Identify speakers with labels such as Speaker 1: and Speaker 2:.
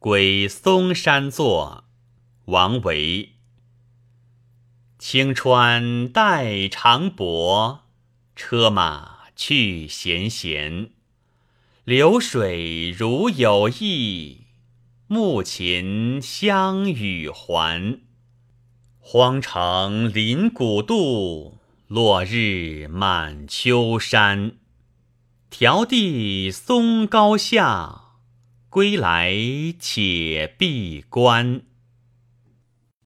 Speaker 1: 归嵩山作，王维。青川带长柏，车马去闲闲。流水如有意，暮琴相与还。荒城临古渡，落日满秋山。迢递嵩高下，归来且闭关。